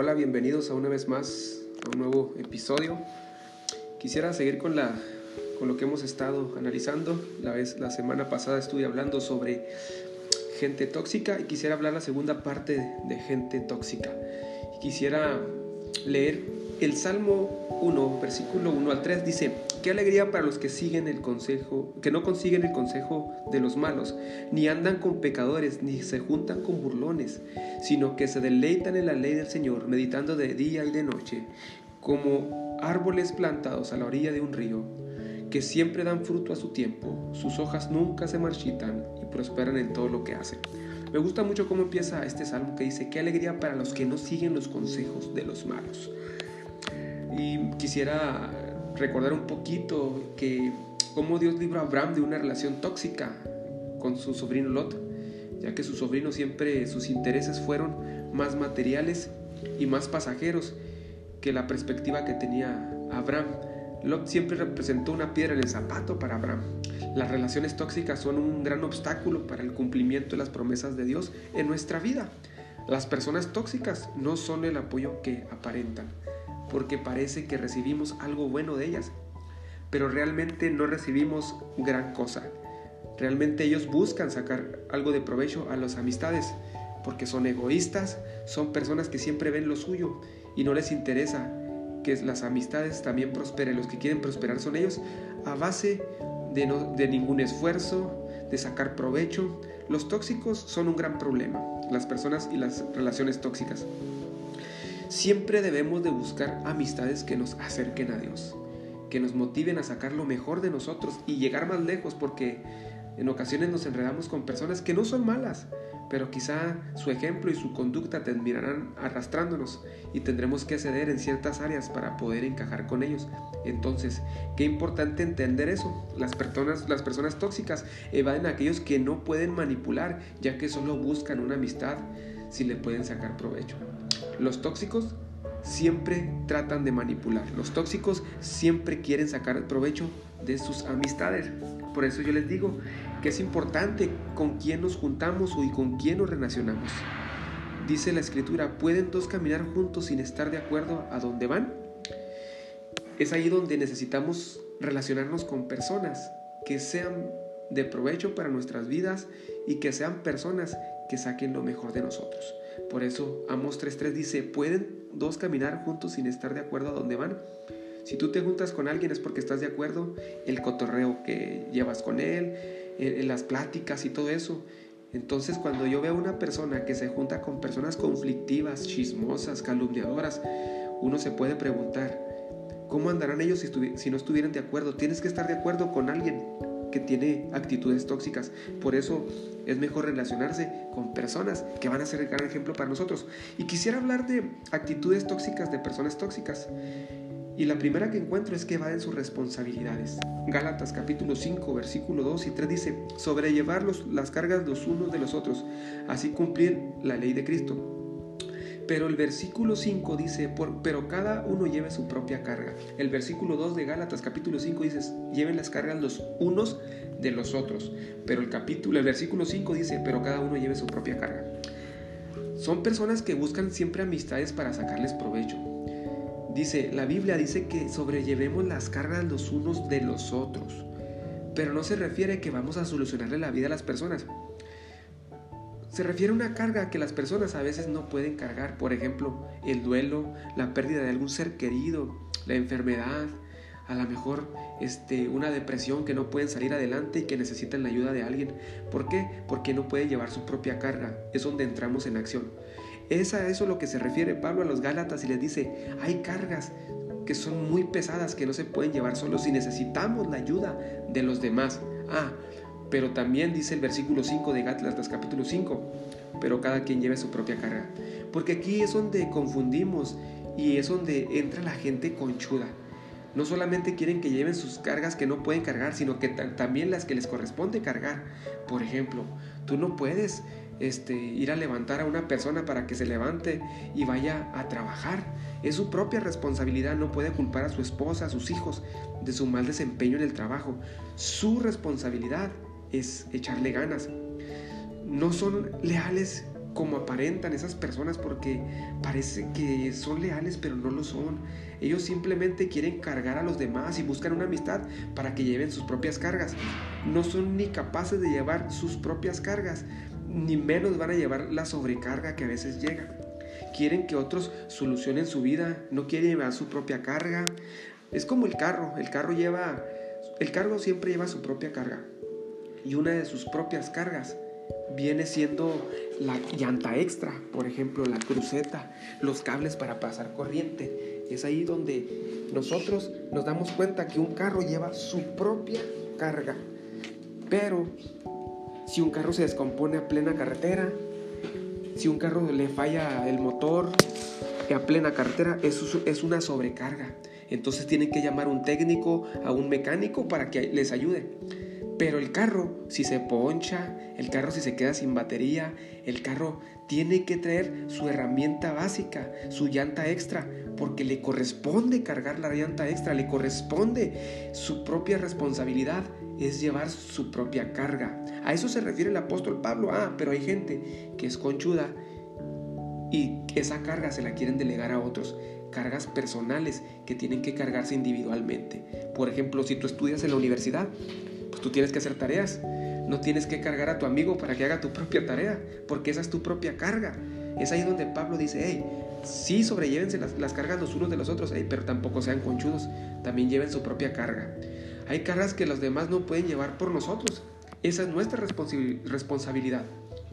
hola, bienvenidos a una vez más a un nuevo episodio. Quisiera seguir con, la, con lo que hemos estado analizando. La, vez, la semana pasada estuve hablando sobre gente tóxica y quisiera hablar la segunda parte de gente tóxica. Quisiera leer el Salmo 1, versículo 1 al 3 dice, qué alegría para los que siguen el consejo, que no consiguen el consejo de los malos, ni andan con pecadores, ni se juntan con burlones, sino que se deleitan en la ley del Señor, meditando de día y de noche, como árboles plantados a la orilla de un río, que siempre dan fruto a su tiempo, sus hojas nunca se marchitan y prosperan en todo lo que hacen. Me gusta mucho cómo empieza este salmo que dice, qué alegría para los que no siguen los consejos de los malos. Y quisiera recordar un poquito que cómo Dios libró a Abraham de una relación tóxica con su sobrino Lot, ya que su sobrino siempre sus intereses fueron más materiales y más pasajeros que la perspectiva que tenía Abraham. Lot siempre representó una piedra en el zapato para Abraham. Las relaciones tóxicas son un gran obstáculo para el cumplimiento de las promesas de Dios en nuestra vida. Las personas tóxicas no son el apoyo que aparentan, porque parece que recibimos algo bueno de ellas, pero realmente no recibimos gran cosa. Realmente ellos buscan sacar algo de provecho a las amistades, porque son egoístas, son personas que siempre ven lo suyo y no les interesa que las amistades también prosperen. Los que quieren prosperar son ellos a base de, de ningún esfuerzo, de sacar provecho. Los tóxicos son un gran problema, las personas y las relaciones tóxicas. Siempre debemos de buscar amistades que nos acerquen a Dios, que nos motiven a sacar lo mejor de nosotros y llegar más lejos, porque en ocasiones nos enredamos con personas que no son malas, pero quizá su ejemplo y su conducta terminarán arrastrándonos y tendremos que ceder en ciertas áreas para poder encajar con ellos. Entonces, qué importante entender eso. Las personas, las personas tóxicas evaden a aquellos que no pueden manipular, ya que solo buscan una amistad si le pueden sacar provecho. Los tóxicos siempre tratan de manipular. Los tóxicos siempre quieren sacar provecho de sus amistades. Por eso yo les digo que es importante con quién nos juntamos y con quién nos relacionamos. Dice la escritura, ¿pueden dos caminar juntos sin estar de acuerdo a dónde van? Es ahí donde necesitamos relacionarnos con personas que sean de provecho para nuestras vidas y que sean personas que saquen lo mejor de nosotros. Por eso Amos 3.3 dice, ¿pueden dos caminar juntos sin estar de acuerdo a dónde van? Si tú te juntas con alguien es porque estás de acuerdo, el cotorreo que llevas con él, en las pláticas y todo eso. Entonces cuando yo veo una persona que se junta con personas conflictivas, chismosas, calumniadoras, uno se puede preguntar, ¿cómo andarán ellos si no estuvieran de acuerdo? Tienes que estar de acuerdo con alguien que tiene actitudes tóxicas. Por eso es mejor relacionarse con personas que van a ser el gran ejemplo para nosotros. Y quisiera hablar de actitudes tóxicas de personas tóxicas. Y la primera que encuentro es que evaden sus responsabilidades. Gálatas capítulo 5, versículo 2 y 3 dice, sobrellevar las cargas los unos de los otros, así cumplir la ley de Cristo. Pero el versículo 5 dice, pero cada uno lleve su propia carga. El versículo 2 de Gálatas capítulo 5 dice, lleven las cargas los unos de los otros. Pero el capítulo, el versículo 5 dice, pero cada uno lleve su propia carga. Son personas que buscan siempre amistades para sacarles provecho Dice, la Biblia dice que sobrellevemos las cargas los unos de los otros, pero no se refiere que vamos a solucionarle la vida a las personas. Se refiere a una carga que las personas a veces no pueden cargar, por ejemplo, el duelo, la pérdida de algún ser querido, la enfermedad, a lo mejor este, una depresión que no pueden salir adelante y que necesitan la ayuda de alguien. ¿Por qué? Porque no pueden llevar su propia carga. Es donde entramos en acción. Es a eso lo que se refiere Pablo a los Gálatas y les dice, hay cargas que son muy pesadas, que no se pueden llevar solos y necesitamos la ayuda de los demás. Ah, pero también dice el versículo 5 de Gálatas capítulo 5, pero cada quien lleve su propia carga. Porque aquí es donde confundimos y es donde entra la gente conchuda. No solamente quieren que lleven sus cargas que no pueden cargar, sino que también las que les corresponde cargar. Por ejemplo, tú no puedes este, ir a levantar a una persona para que se levante y vaya a trabajar. Es su propia responsabilidad, no puede culpar a su esposa, a sus hijos de su mal desempeño en el trabajo. Su responsabilidad es echarle ganas. No son leales como aparentan esas personas porque parece que son leales pero no lo son. Ellos simplemente quieren cargar a los demás y buscan una amistad para que lleven sus propias cargas. No son ni capaces de llevar sus propias cargas, ni menos van a llevar la sobrecarga que a veces llega. Quieren que otros solucionen su vida, no quieren llevar su propia carga. Es como el carro, el carro lleva, el carro siempre lleva su propia carga y una de sus propias cargas viene siendo la llanta extra, por ejemplo, la cruceta, los cables para pasar corriente. Es ahí donde nosotros nos damos cuenta que un carro lleva su propia carga. Pero si un carro se descompone a plena carretera, si un carro le falla el motor a plena carretera, eso es una sobrecarga. Entonces tienen que llamar a un técnico, a un mecánico para que les ayude. Pero el carro, si se poncha, el carro si se queda sin batería, el carro tiene que traer su herramienta básica, su llanta extra, porque le corresponde cargar la llanta extra, le corresponde su propia responsabilidad, es llevar su propia carga. A eso se refiere el apóstol Pablo. Ah, pero hay gente que es conchuda y esa carga se la quieren delegar a otros cargas personales que tienen que cargarse individualmente. Por ejemplo, si tú estudias en la universidad, tú tienes que hacer tareas. No tienes que cargar a tu amigo para que haga tu propia tarea, porque esa es tu propia carga. Es ahí donde Pablo dice, hey, sí sobrellévense las, cargas los unos de los otros, pero tampoco sean conchudos, también lleven su propia carga. Hay cargas que los demás no pueden llevar por nosotros. Esa es nuestra responsabilidad.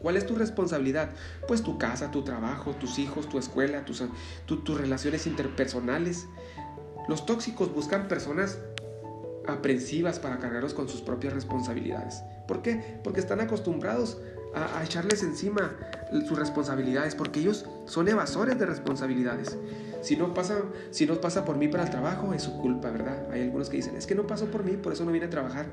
¿Cuál es tu responsabilidad? Pues tu casa, tu trabajo, tus hijos, tu escuela, tus, tus relaciones interpersonales. Los tóxicos buscan personas aprensivas para cargarlos con sus propias responsabilidades. ¿Por qué? Porque están acostumbrados a, echarles encima sus responsabilidades, porque ellos son evasores de responsabilidades. Si no, pasa, si no pasa por mí para el trabajo, es su culpa, ¿verdad? Hay algunos que dicen, es que no pasó por mí, por eso no viene a trabajar.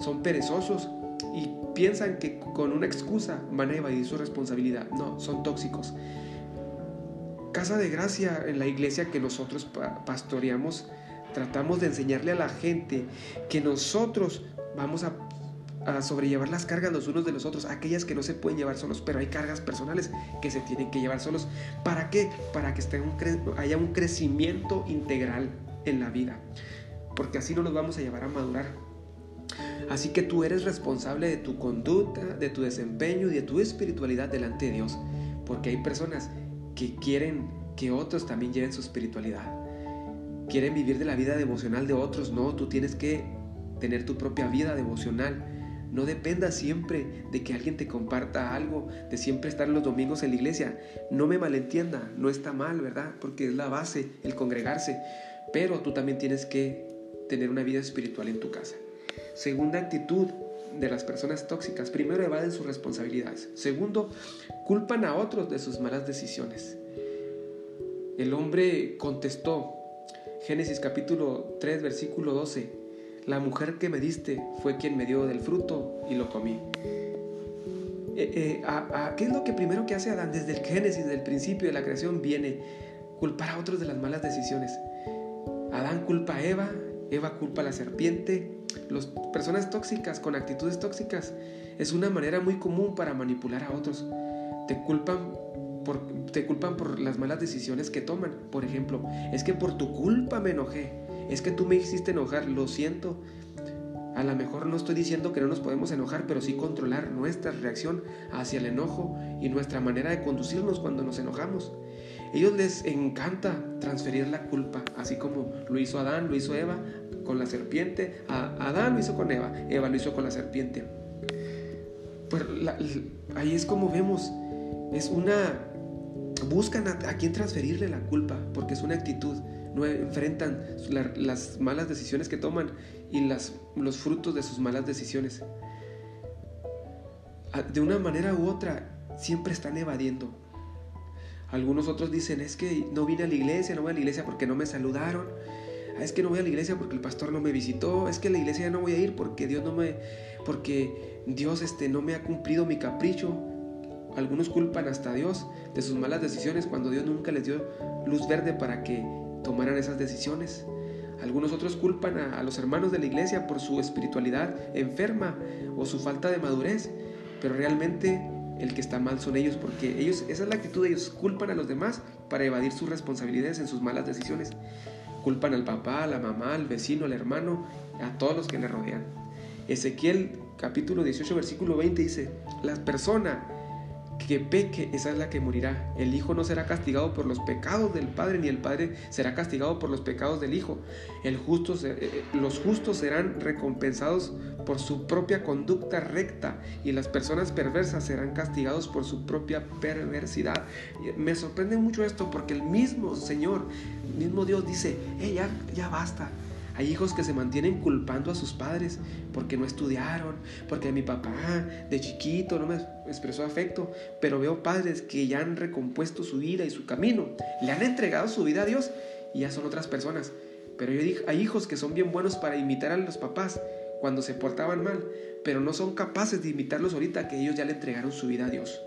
Son perezosos y piensan que con una excusa van a evadir su responsabilidad. No, son tóxicos. Casa de gracia en la iglesia que nosotros pastoreamos tratamos de enseñarle a la gente que nosotros vamos a, sobrellevar las cargas los unos de los otros, aquellas que no se pueden llevar solos, pero hay cargas personales que se tienen que llevar solos. ¿Para qué? Para que esté un haya un crecimiento integral en la vida, porque así no nos vamos a llevar a madurar. Así que tú eres responsable de tu conducta, de tu desempeño y de tu espiritualidad delante de Dios, porque hay personas que quieren que otros también lleven su espiritualidad quieren vivir de la vida devocional de otros. No, tú tienes que tener tu propia vida devocional. No dependa siempre de que alguien te comparta algo, de siempre estar los domingos en la iglesia. No me malentienda, no está mal, ¿verdad? Porque es la base, el congregarse. Pero tú también tienes que tener una vida espiritual en tu casa. Segunda actitud de las personas tóxicas. Primero, evaden sus responsabilidades. Segundo, culpan a otros de sus malas decisiones. El hombre contestó, Génesis capítulo 3, versículo 12. La mujer que me diste fue quien me dio del fruto y lo comí. Eh, eh, ¿Qué es lo que primero que hace Adán? Desde el Génesis, del principio de la creación, viene culpar a otros de las malas decisiones. Adán culpa a Eva, Eva culpa a la serpiente. Las personas tóxicas con actitudes tóxicas es una manera muy común para manipular a otros. Te culpan te culpan por las malas decisiones que toman. Por ejemplo, es que por tu culpa me enojé. Es que tú me hiciste enojar, lo siento. A lo mejor no estoy diciendo que no nos podemos enojar, pero sí controlar nuestra reacción hacia el enojo y nuestra manera de conducirnos cuando nos enojamos. Ellos les encanta transferir la culpa, así como lo hizo Adán, lo hizo Eva con la serpiente. Adán lo hizo con Eva, Eva lo hizo con la serpiente. Pues ahí es como vemos, es una buscan a, quién transferirle la culpa, porque es una actitud, no enfrentan las malas decisiones que toman y los frutos de sus malas decisiones. De una manera u otra, siempre están evadiendo. Algunos otros dicen, es que no vine a la iglesia, no voy a la iglesia porque no me saludaron. Ah, es que no voy a la iglesia porque el pastor no me visitó. Es que a la iglesia ya no voy a ir porque Dios no me, porque Dios este, no me ha cumplido mi capricho. Algunos culpan hasta a Dios de sus malas decisiones cuando Dios nunca les dio luz verde para que tomaran esas decisiones. Algunos otros culpan a, los hermanos de la iglesia por su espiritualidad enferma o su falta de madurez, pero realmente el que está mal son ellos, porque ellos, esa es la actitud de ellos, culpan a los demás para evadir sus responsabilidades en sus malas decisiones. Culpan al papá, a la mamá, al vecino, al hermano, a todos los que le rodean. Ezequiel capítulo 18, versículo 20 dice, la persona que peque, esa es la que morirá. El Hijo no será castigado por los pecados del Padre, ni el Padre será castigado por los pecados del Hijo. El justo, eh, eh, los justos serán recompensados por su propia conducta recta y las personas perversas serán castigados por su propia perversidad. Me sorprende mucho esto porque el mismo Señor, el mismo Dios dice, ya, ya basta hay hijos que se mantienen culpando a sus padres porque no estudiaron, porque mi papá de chiquito no me expresó afecto, pero veo padres que ya han recompuesto su vida y su camino, le han entregado su vida a Dios y ya son otras personas. Pero yo digo, hay hijos que son bien buenos para imitar a los papás cuando se portaban mal, pero no son capaces de imitarlos ahorita que ellos ya le entregaron su vida a Dios.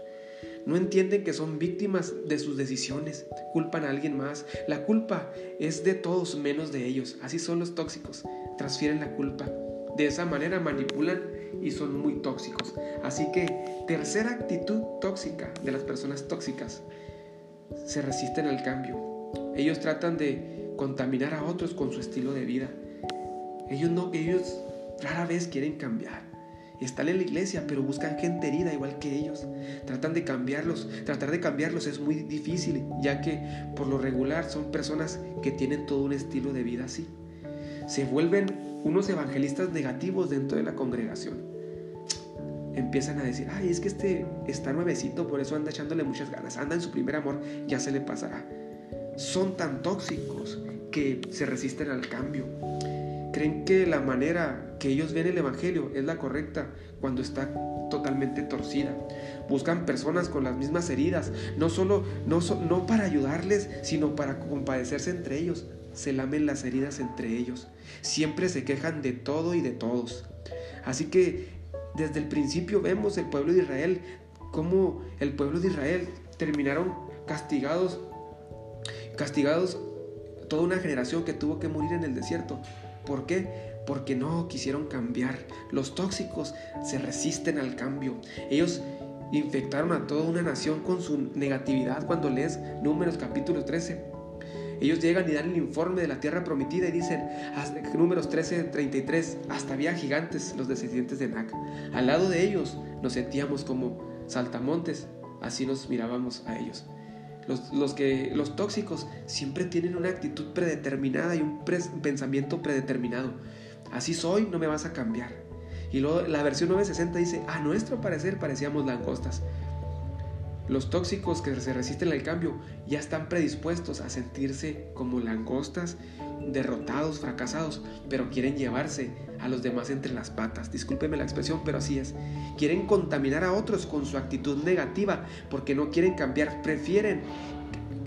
No entienden que son víctimas de sus decisiones, culpan a alguien más. La culpa es de todos menos de ellos. Así son los tóxicos, transfieren la culpa. De esa manera manipulan y son muy tóxicos. Así que tercera actitud tóxica de las personas tóxicas, se resisten al cambio. Ellos tratan de contaminar a otros con su estilo de vida. Ellos no, ellos rara vez quieren cambiar están en la iglesia, pero buscan gente herida igual que ellos. Tratan de cambiarlos. Tratar de cambiarlos es muy difícil, ya que por lo regular son personas que tienen todo un estilo de vida así. Se vuelven unos evangelistas negativos dentro de la congregación. Empiezan a decir, ay, es que este está nuevecito, por eso anda echándole muchas ganas, anda en su primer amor, ya se le pasará. Son tan tóxicos que se resisten al cambio creen que la manera que ellos ven el Evangelio es la correcta cuando está totalmente torcida. Buscan personas con las mismas heridas, no solo no, no para ayudarles, sino para compadecerse entre ellos. Se lamen las heridas entre ellos. Siempre se quejan de todo y de todos. Así que desde el principio vemos el pueblo de Israel, cómo el pueblo de Israel terminaron castigados, castigados toda una generación que tuvo que morir en el desierto ¿Por qué? Porque no quisieron cambiar. Los tóxicos se resisten al cambio. Ellos infectaron a toda una nación con su negatividad cuando lees Números capítulo 13. Ellos llegan y dan el informe de la tierra prometida y dicen, números 13, 33, hasta había gigantes los descendientes de Nac. Al lado de ellos nos sentíamos como saltamontes, así nos mirábamos a ellos. Los, que, los tóxicos siempre tienen una actitud predeterminada y un pensamiento predeterminado. Así soy, no me vas a cambiar. Y luego la versión 960 dice, a nuestro parecer parecíamos langostas. Los tóxicos que se resisten al cambio ya están predispuestos a sentirse como langostas, derrotados, fracasados, pero quieren llevarse a los demás entre las patas. Discúlpeme la expresión, pero así es. Quieren contaminar a otros con su actitud negativa porque no quieren cambiar, prefieren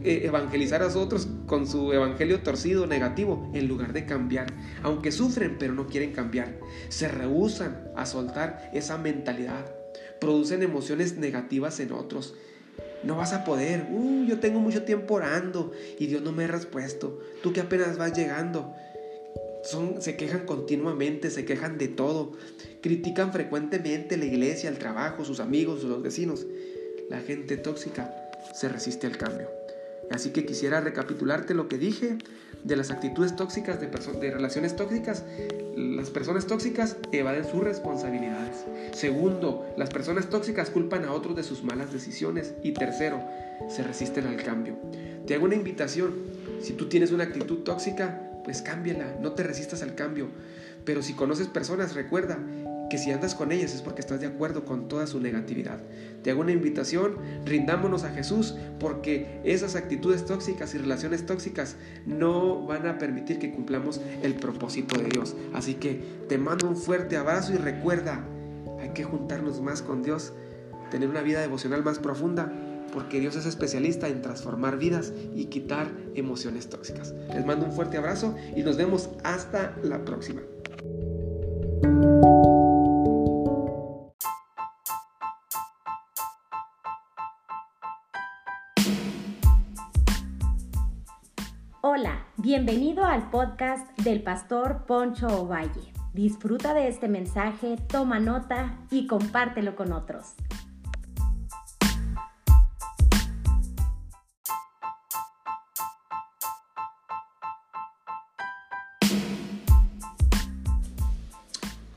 eh, evangelizar a otros con su evangelio torcido, negativo, en lugar de cambiar. Aunque sufren, pero no quieren cambiar. Se rehusan a soltar esa mentalidad. Producen emociones negativas en otros. No vas a poder. Uh, yo tengo mucho tiempo orando y Dios no me ha respuesto. Tú que apenas vas llegando se quejan continuamente, se quejan de todo, critican frecuentemente la iglesia, el trabajo, sus amigos, los vecinos. La gente tóxica se resiste al cambio. Así que quisiera recapitularte lo que dije de las actitudes tóxicas, de, de relaciones tóxicas. Las personas tóxicas evaden sus responsabilidades. Segundo, las personas tóxicas culpan a otros de sus malas decisiones. Y tercero, se resisten al cambio. Te hago una invitación. Si tú tienes una actitud tóxica, pues cámbiala, no te resistas al cambio. Pero si conoces personas, recuerda que si andas con ellas es porque estás de acuerdo con toda su negatividad. Te hago una invitación, rindámonos a Jesús porque esas actitudes tóxicas y relaciones tóxicas no van a permitir que cumplamos el propósito de Dios. Así que te mando un fuerte abrazo y recuerda, hay que juntarnos más con Dios, tener una vida devocional más profunda porque Dios es especialista en transformar vidas y quitar emociones tóxicas. Les mando un fuerte abrazo y nos vemos hasta la próxima. Hola, bienvenido al podcast del pastor Poncho Ovalle. Disfruta de este mensaje, toma nota y compártelo con otros.